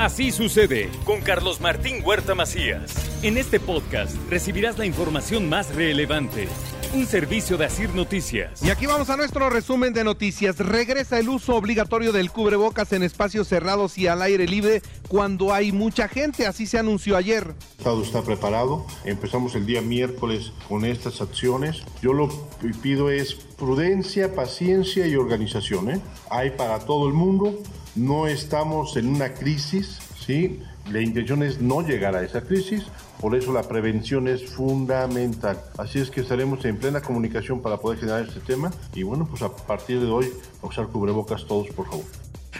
Así sucede con Carlos Martín Huerta Macías. En este podcast recibirás la información más relevante. Un servicio de Asir Noticias. Y aquí vamos a nuestro resumen de noticias. Regresa el uso obligatorio del cubrebocas en espacios cerrados y al aire libre cuando hay mucha gente. Así se anunció ayer. El Estado está preparado. Empezamos el día miércoles con estas acciones. Yo lo que pido es prudencia, paciencia y organización. ¿eh? Hay para todo el mundo. No estamos en una crisis, ¿sí? La intención es no llegar a esa crisis, por eso la prevención es fundamental. Así es que estaremos en plena comunicación para poder generar este tema y bueno, pues a partir de hoy usar cubrebocas todos, por favor.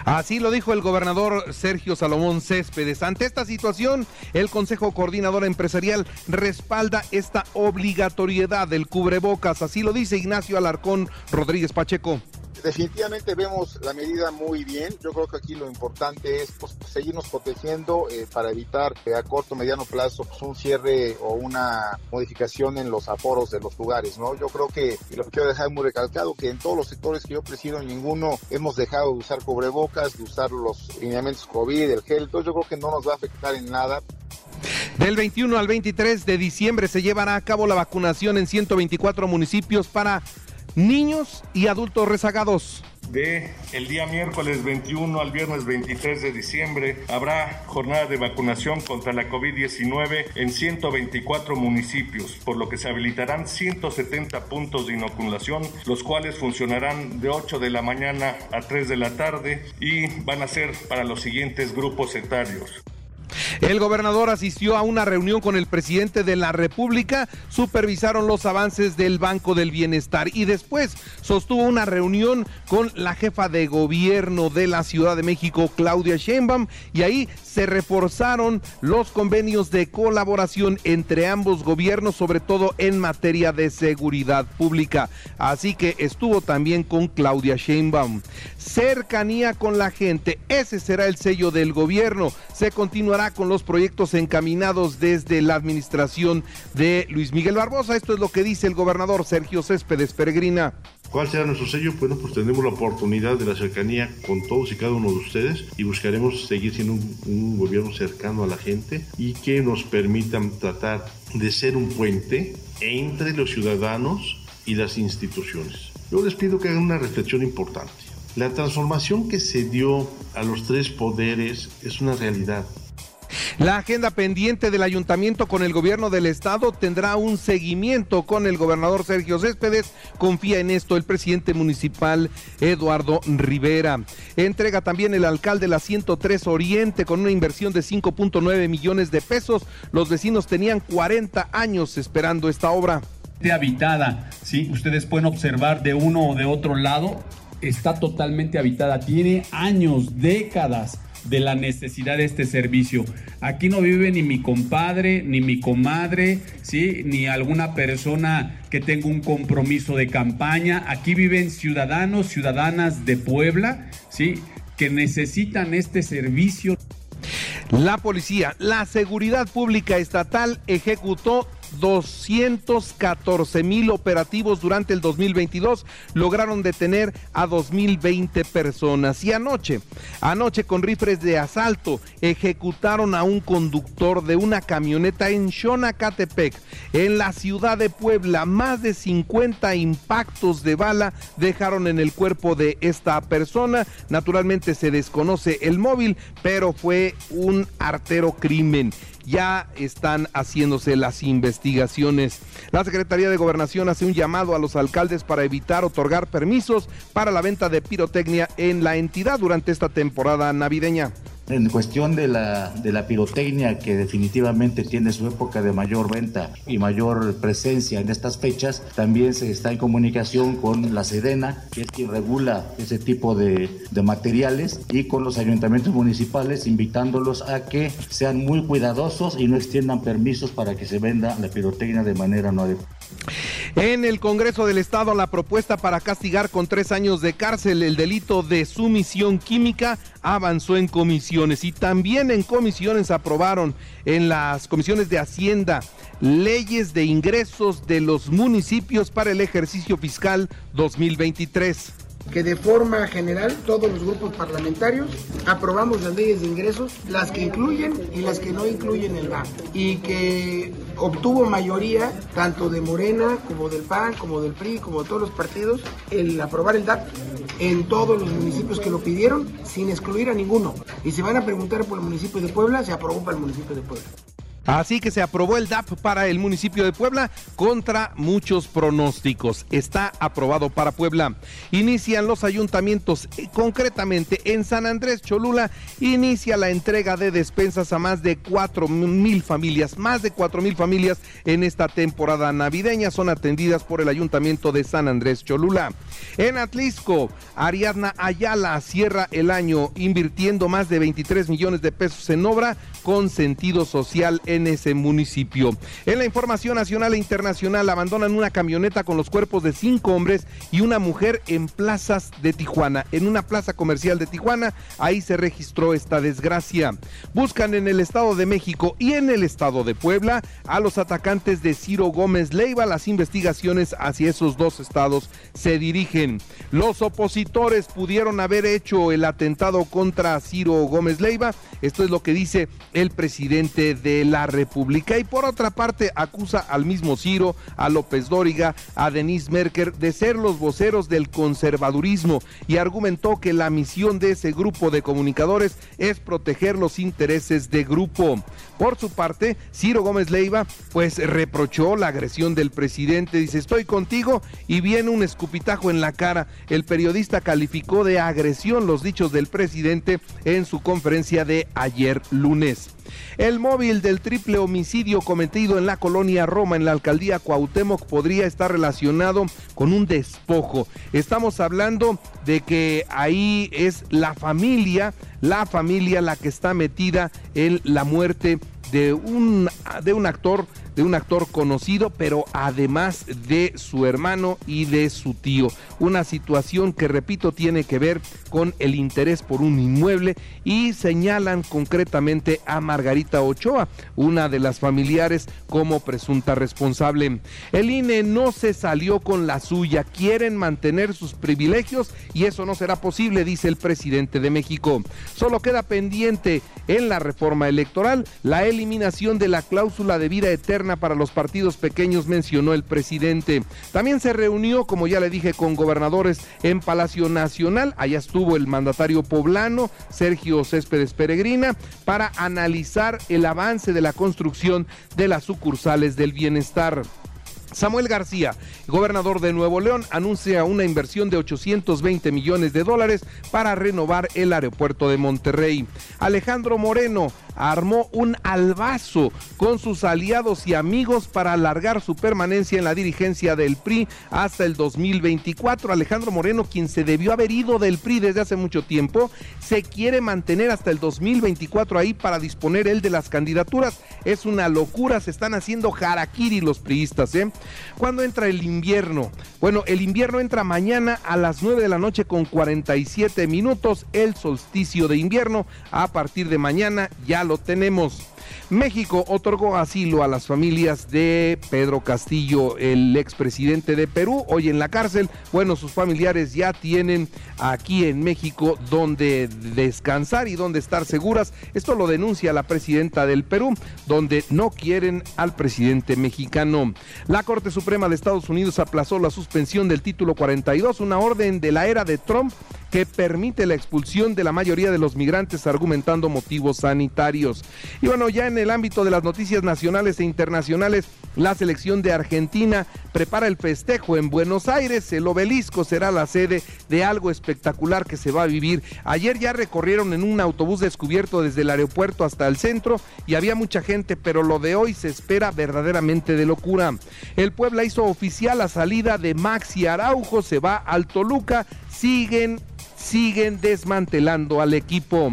Así lo dijo el gobernador Sergio Salomón Céspedes. Ante esta situación, el Consejo Coordinador Empresarial respalda esta obligatoriedad del cubrebocas. Así lo dice Ignacio Alarcón Rodríguez Pacheco definitivamente vemos la medida muy bien. Yo creo que aquí lo importante es pues, seguirnos protegiendo eh, para evitar a corto mediano plazo pues, un cierre o una modificación en los aforos de los lugares. ¿no? Yo creo que, y lo que quiero dejar muy recalcado, que en todos los sectores que yo presido, ninguno hemos dejado de usar cubrebocas, de usar los lineamientos COVID, el gel. Entonces yo creo que no nos va a afectar en nada. Del 21 al 23 de diciembre se llevará a cabo la vacunación en 124 municipios para niños y adultos rezagados. De el día miércoles 21 al viernes 23 de diciembre habrá jornada de vacunación contra la COVID-19 en 124 municipios, por lo que se habilitarán 170 puntos de inoculación, los cuales funcionarán de 8 de la mañana a 3 de la tarde y van a ser para los siguientes grupos etarios. El gobernador asistió a una reunión con el presidente de la República, supervisaron los avances del Banco del Bienestar y después sostuvo una reunión con la jefa de gobierno de la Ciudad de México, Claudia Sheinbaum, y ahí se reforzaron los convenios de colaboración entre ambos gobiernos, sobre todo en materia de seguridad pública. Así que estuvo también con Claudia Sheinbaum. Cercanía con la gente, ese será el sello del gobierno. Se continuará con los proyectos encaminados desde la administración de Luis Miguel Barbosa. Esto es lo que dice el gobernador Sergio Céspedes Peregrina. ¿Cuál será nuestro sello? Bueno, pues tendremos la oportunidad de la cercanía con todos y cada uno de ustedes y buscaremos seguir siendo un, un gobierno cercano a la gente y que nos permitan tratar de ser un puente entre los ciudadanos y las instituciones. Yo les pido que hagan una reflexión importante. La transformación que se dio a los tres poderes es una realidad. La agenda pendiente del ayuntamiento con el gobierno del estado tendrá un seguimiento con el gobernador Sergio Céspedes. Confía en esto el presidente municipal Eduardo Rivera. Entrega también el alcalde la 103 Oriente con una inversión de 5.9 millones de pesos. Los vecinos tenían 40 años esperando esta obra. Habitada, ¿sí? Ustedes pueden observar de uno o de otro lado, está totalmente habitada, tiene años, décadas de la necesidad de este servicio. Aquí no vive ni mi compadre, ni mi comadre, ¿sí? ni alguna persona que tenga un compromiso de campaña. Aquí viven ciudadanos, ciudadanas de Puebla, ¿sí? que necesitan este servicio. La policía, la seguridad pública estatal ejecutó 214 mil operativos durante el 2022 lograron detener a 2020 personas. Y anoche, anoche con rifles de asalto, ejecutaron a un conductor de una camioneta en Xonacatepec, en la ciudad de Puebla. Más de 50 impactos de bala dejaron en el cuerpo de esta persona. Naturalmente se desconoce el móvil, pero fue un artero crimen ya están haciéndose las investigaciones. La Secretaría de Gobernación hace un llamado a los alcaldes para evitar otorgar permisos para la venta de pirotecnia en la entidad durante esta temporada navideña. En cuestión de la, de la pirotecnia, que definitivamente tiene su época de mayor venta y mayor presencia en estas fechas, también se está en comunicación con la Sedena, que es quien regula ese tipo de, de materiales, y con los ayuntamientos municipales, invitándolos a que sean muy cuidadosos y no extiendan permisos para que se venda la pirotecnia de manera no adecuada. En el Congreso del Estado, la propuesta para castigar con tres años de cárcel el delito de sumisión química avanzó en comisiones y también en comisiones aprobaron en las comisiones de Hacienda leyes de ingresos de los municipios para el ejercicio fiscal 2023 que de forma general todos los grupos parlamentarios aprobamos las leyes de ingresos, las que incluyen y las que no incluyen el GAP, y que obtuvo mayoría tanto de Morena como del PAN, como del PRI, como de todos los partidos, el aprobar el DAP en todos los municipios que lo pidieron, sin excluir a ninguno. Y si van a preguntar por el municipio de Puebla, se aprobó para el municipio de Puebla. Así que se aprobó el DAP para el municipio de Puebla contra muchos pronósticos. Está aprobado para Puebla. Inician los ayuntamientos, eh, concretamente en San Andrés Cholula, inicia la entrega de despensas a más de cuatro mil familias. Más de cuatro mil familias en esta temporada navideña son atendidas por el ayuntamiento de San Andrés Cholula. En Atlisco, Ariadna Ayala cierra el año invirtiendo más de 23 millones de pesos en obra con sentido social en ese municipio. En la información nacional e internacional abandonan una camioneta con los cuerpos de cinco hombres y una mujer en plazas de Tijuana. En una plaza comercial de Tijuana, ahí se registró esta desgracia. Buscan en el Estado de México y en el Estado de Puebla a los atacantes de Ciro Gómez Leiva. Las investigaciones hacia esos dos estados se dirigen. Los opositores pudieron haber hecho el atentado contra Ciro Gómez Leiva. Esto es lo que dice el presidente de la República. Y por otra parte, acusa al mismo Ciro, a López Dóriga, a Denise Merker de ser los voceros del conservadurismo y argumentó que la misión de ese grupo de comunicadores es proteger los intereses de grupo. Por su parte, Ciro Gómez Leiva pues reprochó la agresión del presidente, dice estoy contigo y viene un escupitajo en la cara. El periodista calificó de agresión los dichos del presidente en su conferencia de ayer lunes. El móvil del triple homicidio cometido en la colonia Roma, en la alcaldía Cuauhtémoc, podría estar relacionado con un despojo. Estamos hablando de que ahí es la familia, la familia la que está metida en la muerte de un, de un actor de un actor conocido, pero además de su hermano y de su tío. Una situación que, repito, tiene que ver con el interés por un inmueble y señalan concretamente a Margarita Ochoa, una de las familiares, como presunta responsable. El INE no se salió con la suya, quieren mantener sus privilegios y eso no será posible, dice el presidente de México. Solo queda pendiente en la reforma electoral la eliminación de la cláusula de vida eterna para los partidos pequeños, mencionó el presidente. También se reunió, como ya le dije, con gobernadores en Palacio Nacional. Allá estuvo el mandatario poblano, Sergio Céspedes Peregrina, para analizar el avance de la construcción de las sucursales del bienestar. Samuel García, gobernador de Nuevo León, anuncia una inversión de 820 millones de dólares para renovar el aeropuerto de Monterrey. Alejandro Moreno armó un albazo con sus aliados y amigos para alargar su permanencia en la dirigencia del PRI hasta el 2024. Alejandro Moreno, quien se debió haber ido del PRI desde hace mucho tiempo, se quiere mantener hasta el 2024 ahí para disponer él de las candidaturas. Es una locura, se están haciendo harakiri los priistas, ¿eh? ¿Cuándo entra el invierno? Bueno, el invierno entra mañana a las 9 de la noche con 47 minutos, el solsticio de invierno. A partir de mañana ya lo tenemos. México otorgó asilo a las familias de Pedro Castillo, el expresidente de Perú, hoy en la cárcel. Bueno, sus familiares ya tienen aquí en México donde descansar y donde estar seguras. Esto lo denuncia la presidenta del Perú, donde no quieren al presidente mexicano. La Corte Suprema de Estados Unidos aplazó la suspensión del título 42, una orden de la era de Trump que permite la expulsión de la mayoría de los migrantes argumentando motivos sanitarios. Y bueno, ya ya en el ámbito de las noticias nacionales e internacionales, la selección de Argentina prepara el festejo en Buenos Aires. El obelisco será la sede de algo espectacular que se va a vivir. Ayer ya recorrieron en un autobús descubierto desde el aeropuerto hasta el centro y había mucha gente, pero lo de hoy se espera verdaderamente de locura. El Puebla hizo oficial la salida de Maxi Araujo, se va al Toluca, siguen, siguen desmantelando al equipo.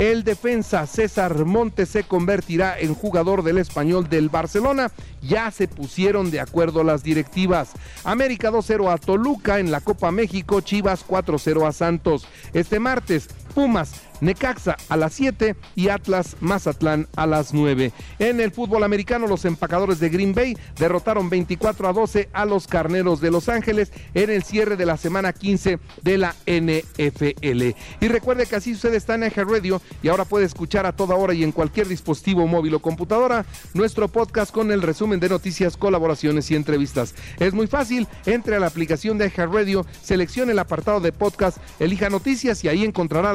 El defensa César Montes se convertirá en jugador del español del Barcelona. Ya se pusieron de acuerdo las directivas. América 2-0 a Toluca en la Copa México, Chivas 4-0 a Santos. Este martes, Pumas Necaxa a las 7 y Atlas Mazatlán a las 9. En el fútbol americano, los empacadores de Green Bay derrotaron 24 a 12 a los Carneros de Los Ángeles en el cierre de la semana 15 de la NFL. Y recuerde que así sucede está en Eje Radio y ahora puede escuchar a toda hora y en cualquier dispositivo móvil o computadora nuestro podcast con el resumen de noticias, colaboraciones y entrevistas. Es muy fácil, entre a la aplicación de Eje Radio, seleccione el apartado de podcast, elija noticias y ahí encontrará